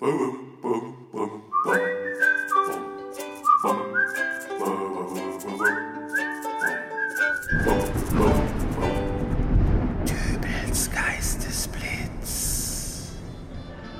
Dübels Geistesblitz.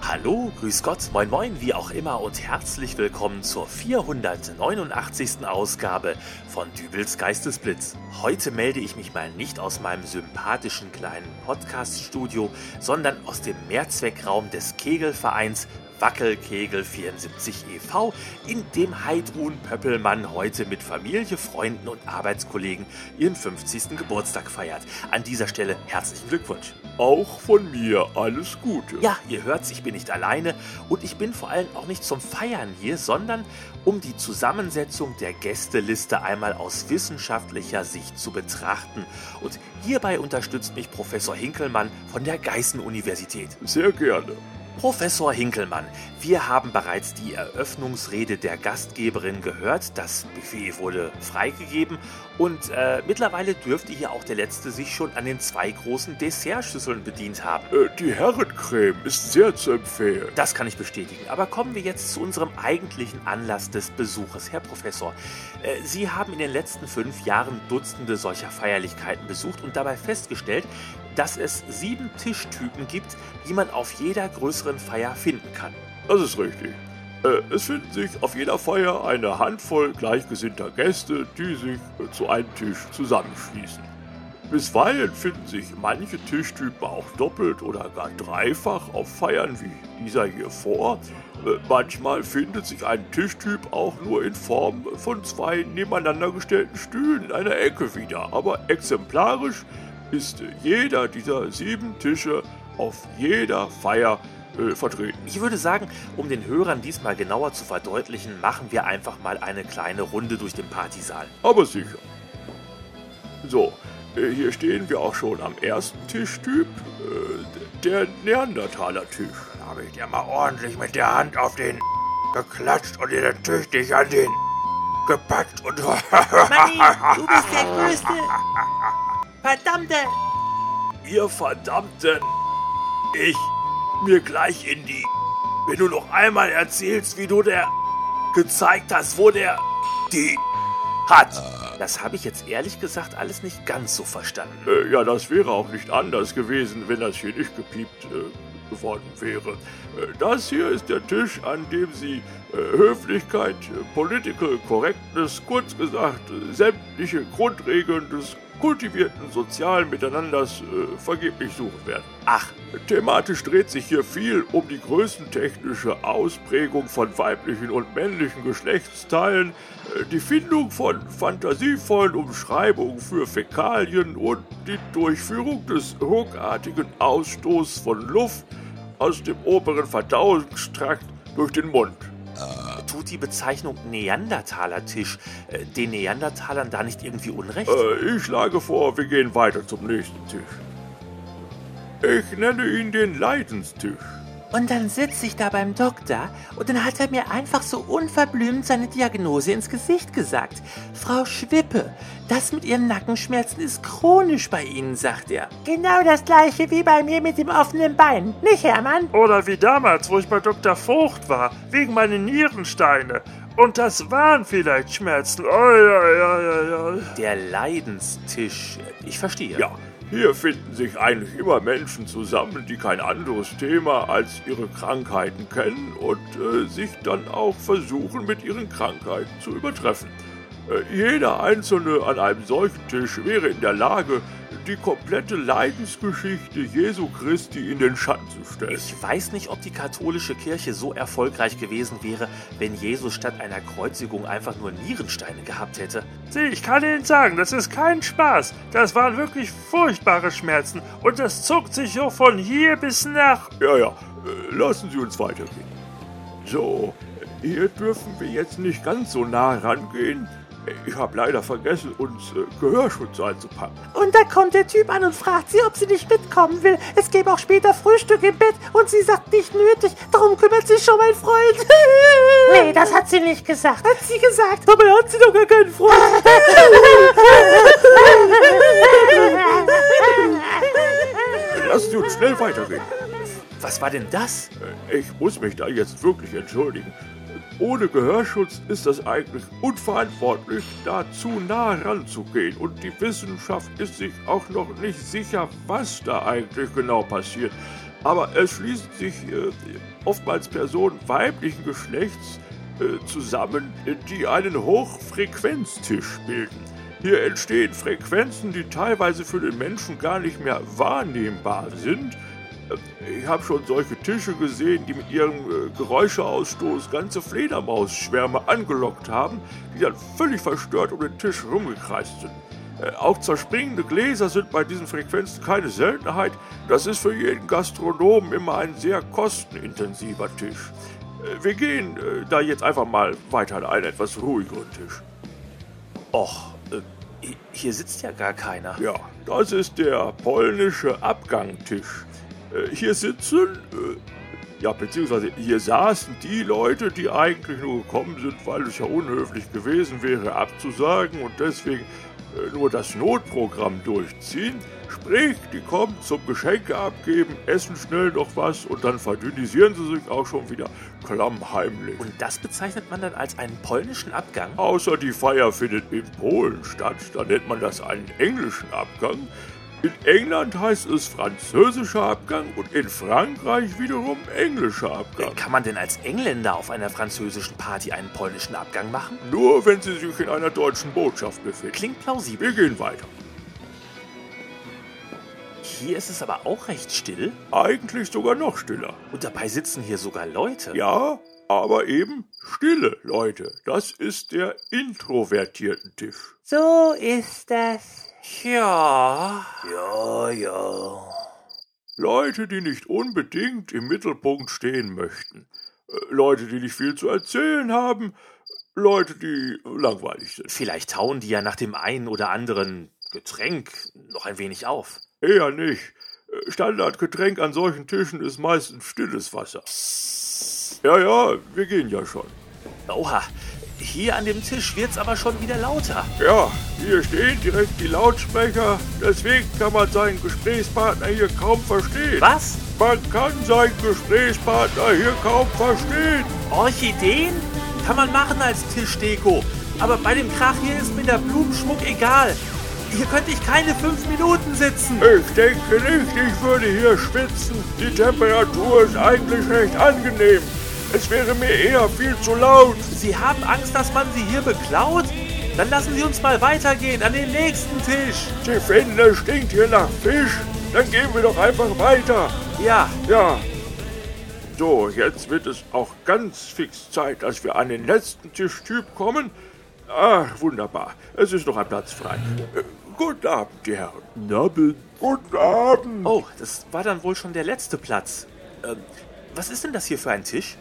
Hallo, grüß Gott, moin moin, wie auch immer und herzlich willkommen zur 489. Ausgabe von Dübels Geistesblitz. Heute melde ich mich mal nicht aus meinem sympathischen kleinen Podcast-Studio, sondern aus dem Mehrzweckraum des Kegelvereins Wackelkegel 74 e.V., in dem Heidrun Pöppelmann heute mit Familie, Freunden und Arbeitskollegen ihren 50. Geburtstag feiert. An dieser Stelle herzlichen Glückwunsch. Auch von mir alles Gute. Ja, ihr hört's, ich bin nicht alleine und ich bin vor allem auch nicht zum Feiern hier, sondern um die Zusammensetzung der Gästeliste einmal aus wissenschaftlicher Sicht zu betrachten. Und hierbei unterstützt mich Professor Hinkelmann von der Geißen-Universität. Sehr gerne. Professor Hinkelmann, wir haben bereits die Eröffnungsrede der Gastgeberin gehört. Das Buffet wurde freigegeben und äh, mittlerweile dürfte hier auch der Letzte sich schon an den zwei großen Dessertschüsseln bedient haben. Äh, die Herrencreme ist sehr zu empfehlen. Das kann ich bestätigen. Aber kommen wir jetzt zu unserem eigentlichen Anlass des Besuches. Herr Professor, äh, Sie haben in den letzten fünf Jahren Dutzende solcher Feierlichkeiten besucht und dabei festgestellt, dass es sieben Tischtypen gibt, die man auf jeder größeren Feier finden kann. Das ist richtig. Äh, es finden sich auf jeder Feier eine Handvoll gleichgesinnter Gäste, die sich äh, zu einem Tisch zusammenschließen. Bisweilen finden sich manche Tischtypen auch doppelt oder gar dreifach auf Feiern wie dieser hier vor. Äh, manchmal findet sich ein Tischtyp auch nur in Form von zwei nebeneinander gestellten Stühlen in einer Ecke wieder, aber exemplarisch ist jeder dieser sieben Tische auf jeder Feier äh, vertreten. Ich würde sagen, um den Hörern diesmal genauer zu verdeutlichen, machen wir einfach mal eine kleine Runde durch den Partysaal. Aber sicher. So, äh, hier stehen wir auch schon am ersten Tischtyp, äh, der Neandertaler-Tisch. Da habe ich dir mal ordentlich mit der Hand auf den geklatscht und dir dann tüchtig an den gepackt und... Manni, du bist der Größte. Verdammte. Ihr verdammten! Ich mir gleich in die. Wenn du noch einmal erzählst, wie du der gezeigt hast, wo der die hat. Das habe ich jetzt ehrlich gesagt alles nicht ganz so verstanden. Äh, ja, das wäre auch nicht anders gewesen, wenn das hier nicht gepiept äh, geworden wäre. Äh, das hier ist der Tisch, an dem Sie äh, Höflichkeit, äh, Political Correctness, kurz gesagt, sämtliche Grundregeln des kultivierten sozialen Miteinanders äh, vergeblich suchen werden. Ach, Thematisch dreht sich hier viel um die größentechnische Ausprägung von weiblichen und männlichen Geschlechtsteilen, äh, die Findung von fantasievollen Umschreibungen für Fäkalien und die Durchführung des ruckartigen Ausstoßes von Luft aus dem oberen Verdauungstrakt durch den Mund. Die Bezeichnung Neandertaler-Tisch äh, den Neandertalern da nicht irgendwie Unrecht? Äh, ich schlage vor, wir gehen weiter zum nächsten Tisch. Ich nenne ihn den Leidenstisch. Und dann sitze ich da beim Doktor und dann hat er mir einfach so unverblümt seine Diagnose ins Gesicht gesagt. Frau Schwippe, das mit Ihren Nackenschmerzen ist chronisch bei Ihnen, sagt er. Genau das gleiche wie bei mir mit dem offenen Bein. Nicht, Hermann? Oder wie damals, wo ich bei Dr. Vogt war, wegen meiner Nierensteine. Und das waren vielleicht Schmerzen. Oh, ja, ja, ja, ja. Der Leidenstisch. Ich verstehe. Ja, hier finden sich eigentlich immer Menschen zusammen, die kein anderes Thema als ihre Krankheiten kennen und äh, sich dann auch versuchen, mit ihren Krankheiten zu übertreffen. Äh, jeder Einzelne an einem solchen Tisch wäre in der Lage, die komplette Leidensgeschichte Jesu Christi in den Schatten zu stellen. Ich weiß nicht, ob die katholische Kirche so erfolgreich gewesen wäre, wenn Jesus statt einer Kreuzigung einfach nur Nierensteine gehabt hätte. Sieh, ich kann Ihnen sagen, das ist kein Spaß. Das waren wirklich furchtbare Schmerzen. Und das zuckt sich so von hier bis nach... Ja, ja, äh, lassen Sie uns weitergehen. So, hier dürfen wir jetzt nicht ganz so nah rangehen. Ich habe leider vergessen, uns äh, Gehörschutz einzupacken. Und da kommt der Typ an und fragt sie, ob sie nicht mitkommen will. Es gäbe auch später Frühstück im Bett und sie sagt nicht nötig. Darum kümmert sich schon mein Freund. Nee, das hat sie nicht gesagt. Hat sie gesagt. Dabei hat sie doch gar keinen Freund. Lassen Sie uns schnell weitergehen. was war denn das? Äh, ich muss mich da jetzt wirklich entschuldigen. Ohne Gehörschutz ist das eigentlich unverantwortlich, da zu nah ranzugehen. Und die Wissenschaft ist sich auch noch nicht sicher, was da eigentlich genau passiert. Aber es schließen sich äh, oftmals Personen weiblichen Geschlechts äh, zusammen, die einen Hochfrequenztisch bilden. Hier entstehen Frequenzen, die teilweise für den Menschen gar nicht mehr wahrnehmbar sind. Ich habe schon solche Tische gesehen, die mit ihrem äh, Geräuscheausstoß ganze Fledermausschwärme angelockt haben, die dann völlig verstört um den Tisch rumgekreist sind. Äh, auch zerspringende Gläser sind bei diesen Frequenzen keine Seltenheit. Das ist für jeden Gastronomen immer ein sehr kostenintensiver Tisch. Äh, wir gehen äh, da jetzt einfach mal weiter an einen etwas ruhigeren Tisch. Och, hier sitzt ja gar keiner. Ja, das ist der polnische Abgangtisch. Äh, hier sitzen, äh, ja, beziehungsweise hier saßen die Leute, die eigentlich nur gekommen sind, weil es ja unhöflich gewesen wäre, abzusagen und deswegen äh, nur das Notprogramm durchziehen. Sprich, die kommen zum Geschenke abgeben, essen schnell noch was und dann verdünnisieren sie sich auch schon wieder klammheimlich. Und das bezeichnet man dann als einen polnischen Abgang? Außer die Feier findet in Polen statt, da nennt man das einen englischen Abgang. In England heißt es französischer Abgang und in Frankreich wiederum englischer Abgang. Kann man denn als Engländer auf einer französischen Party einen polnischen Abgang machen? Nur wenn sie sich in einer deutschen Botschaft befinden. Klingt plausibel. Wir gehen weiter. Hier ist es aber auch recht still. Eigentlich sogar noch stiller. Und dabei sitzen hier sogar Leute. Ja, aber eben stille Leute. Das ist der introvertierten Tisch. So ist das. Ja. Ja, ja. Leute, die nicht unbedingt im Mittelpunkt stehen möchten. Äh, Leute, die nicht viel zu erzählen haben. Leute, die langweilig sind. Vielleicht tauen die ja nach dem einen oder anderen Getränk noch ein wenig auf. Eher nicht. Äh, Standardgetränk an solchen Tischen ist meistens stilles Wasser. Ja, ja, wir gehen ja schon. Oha, hier an dem Tisch wird's aber schon wieder lauter. Ja, hier stehen direkt die Lautsprecher, deswegen kann man seinen Gesprächspartner hier kaum verstehen. Was? Man kann seinen Gesprächspartner hier kaum verstehen. Orchideen? Kann man machen als Tischdeko. Aber bei dem Krach hier ist mir der Blumenschmuck egal. Hier könnte ich keine fünf Minuten sitzen. Ich denke nicht, ich würde hier schwitzen. Die Temperatur ist eigentlich recht angenehm. Es wäre mir eher viel zu laut. Sie haben Angst, dass man sie hier beklaut? Dann lassen Sie uns mal weitergehen an den nächsten Tisch. Sie finden, es stinkt hier nach Fisch? Dann gehen wir doch einfach weiter. Ja, Ja. So, jetzt wird es auch ganz fix Zeit, dass wir an den letzten Tischtyp kommen. Ah, wunderbar. Es ist noch ein Platz frei. Äh, guten Abend, die Herren. Guten Abend. Guten Abend. Oh, das war dann wohl schon der letzte Platz. Ähm, was ist denn das hier für ein Tisch?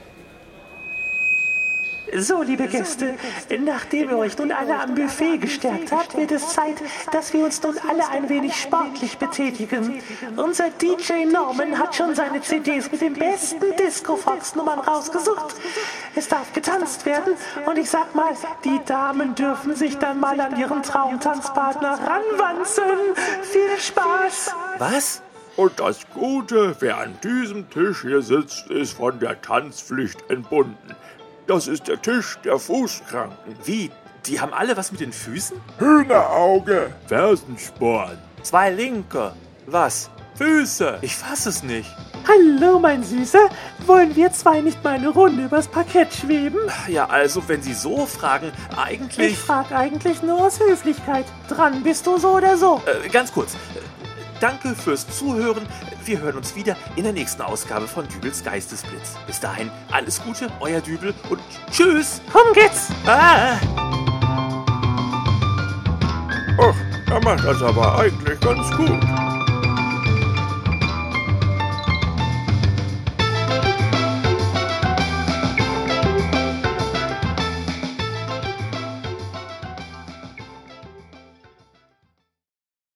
So, liebe Gäste, nachdem ihr euch nun alle am Buffet gestärkt habt, wird es Zeit, dass wir uns nun alle ein wenig sportlich betätigen. Unser DJ Norman hat schon seine CDs mit den besten Disco-Fox-Nummern rausgesucht. Es darf getanzt werden und ich sag mal, die Damen dürfen sich dann mal an ihren Traumtanzpartner ranwanzen. Viel Spaß! Was? Und das Gute, wer an diesem Tisch hier sitzt, ist von der Tanzpflicht entbunden. Das ist der Tisch der Fußkranken. Wie? Die haben alle was mit den Füßen? Hühnerauge. Fersensporn. Zwei linke. Was? Füße. Ich fass es nicht. Hallo, mein Süßer. Wollen wir zwei nicht mal eine Runde übers Parkett schweben? Ja, also, wenn Sie so fragen, eigentlich. Ich frag eigentlich nur aus Höflichkeit. Dran bist du so oder so. Äh, ganz kurz. Danke fürs Zuhören. Wir hören uns wieder in der nächsten Ausgabe von Dübels Geistesblitz. Bis dahin, alles Gute, euer Dübel und tschüss. Komm geht's. Ah. Ach, er macht das aber eigentlich ganz gut.